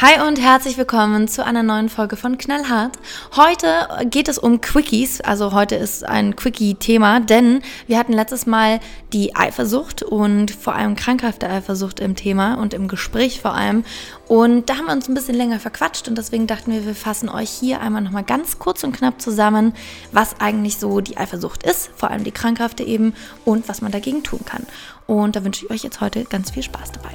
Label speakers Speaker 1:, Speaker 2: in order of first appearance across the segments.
Speaker 1: Hi und herzlich willkommen zu einer neuen Folge von Knallhart. Heute geht es um Quickies, also heute ist ein Quickie-Thema, denn wir hatten letztes Mal die Eifersucht und vor allem krankhafte Eifersucht im Thema und im Gespräch vor allem. Und da haben wir uns ein bisschen länger verquatscht und deswegen dachten wir, wir fassen euch hier einmal nochmal ganz kurz und knapp zusammen, was eigentlich so die Eifersucht ist, vor allem die krankhafte eben und was man dagegen tun kann. Und da wünsche ich euch jetzt heute ganz viel Spaß dabei.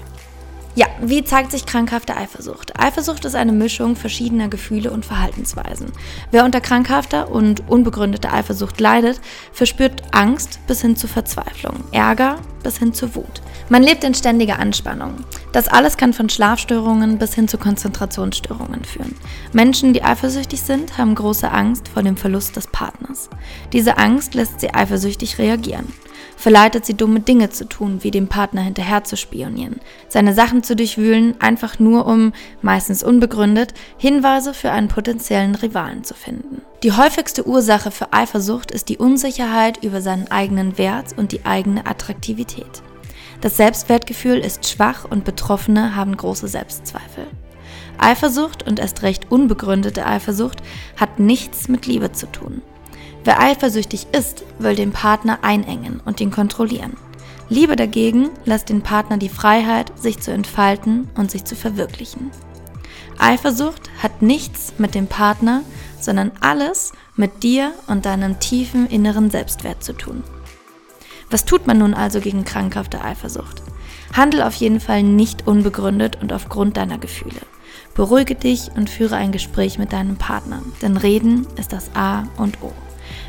Speaker 1: Ja, wie zeigt sich krankhafte Eifersucht? Eifersucht ist eine Mischung verschiedener Gefühle und Verhaltensweisen. Wer unter krankhafter und unbegründeter Eifersucht leidet, verspürt Angst bis hin zu Verzweiflung, Ärger bis hin zu Wut. Man lebt in ständiger Anspannung. Das alles kann von Schlafstörungen bis hin zu Konzentrationsstörungen führen. Menschen, die eifersüchtig sind, haben große Angst vor dem Verlust des Partners. Diese Angst lässt sie eifersüchtig reagieren verleitet sie dumme Dinge zu tun, wie dem Partner hinterher zu spionieren, seine Sachen zu durchwühlen, einfach nur um, meistens unbegründet, Hinweise für einen potenziellen Rivalen zu finden. Die häufigste Ursache für Eifersucht ist die Unsicherheit über seinen eigenen Wert und die eigene Attraktivität. Das Selbstwertgefühl ist schwach und Betroffene haben große Selbstzweifel. Eifersucht und erst recht unbegründete Eifersucht hat nichts mit Liebe zu tun. Wer eifersüchtig ist, will den Partner einengen und ihn kontrollieren. Liebe dagegen lässt den Partner die Freiheit, sich zu entfalten und sich zu verwirklichen. Eifersucht hat nichts mit dem Partner, sondern alles mit dir und deinem tiefen inneren Selbstwert zu tun. Was tut man nun also gegen krankhafte Eifersucht? Handel auf jeden Fall nicht unbegründet und aufgrund deiner Gefühle. Beruhige dich und führe ein Gespräch mit deinem Partner, denn Reden ist das A und O.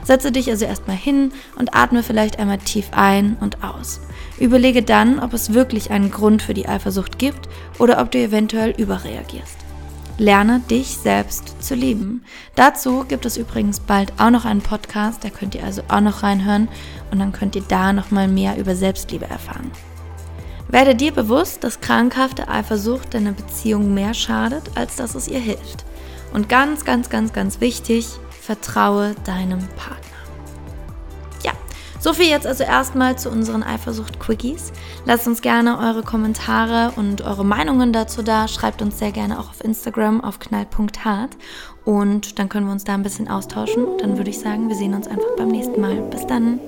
Speaker 1: Setze dich also erstmal hin und atme vielleicht einmal tief ein und aus. Überlege dann, ob es wirklich einen Grund für die Eifersucht gibt oder ob du eventuell überreagierst. Lerne dich selbst zu lieben. Dazu gibt es übrigens bald auch noch einen Podcast, da könnt ihr also auch noch reinhören und dann könnt ihr da noch mal mehr über Selbstliebe erfahren. Werde dir bewusst, dass krankhafte Eifersucht deiner Beziehung mehr schadet, als dass es ihr hilft. Und ganz, ganz, ganz, ganz wichtig, vertraue deinem Partner. So viel jetzt also erstmal zu unseren Eifersucht-Quickies. Lasst uns gerne eure Kommentare und eure Meinungen dazu da. Schreibt uns sehr gerne auch auf Instagram auf knall.hart und dann können wir uns da ein bisschen austauschen. Dann würde ich sagen, wir sehen uns einfach beim nächsten Mal. Bis dann.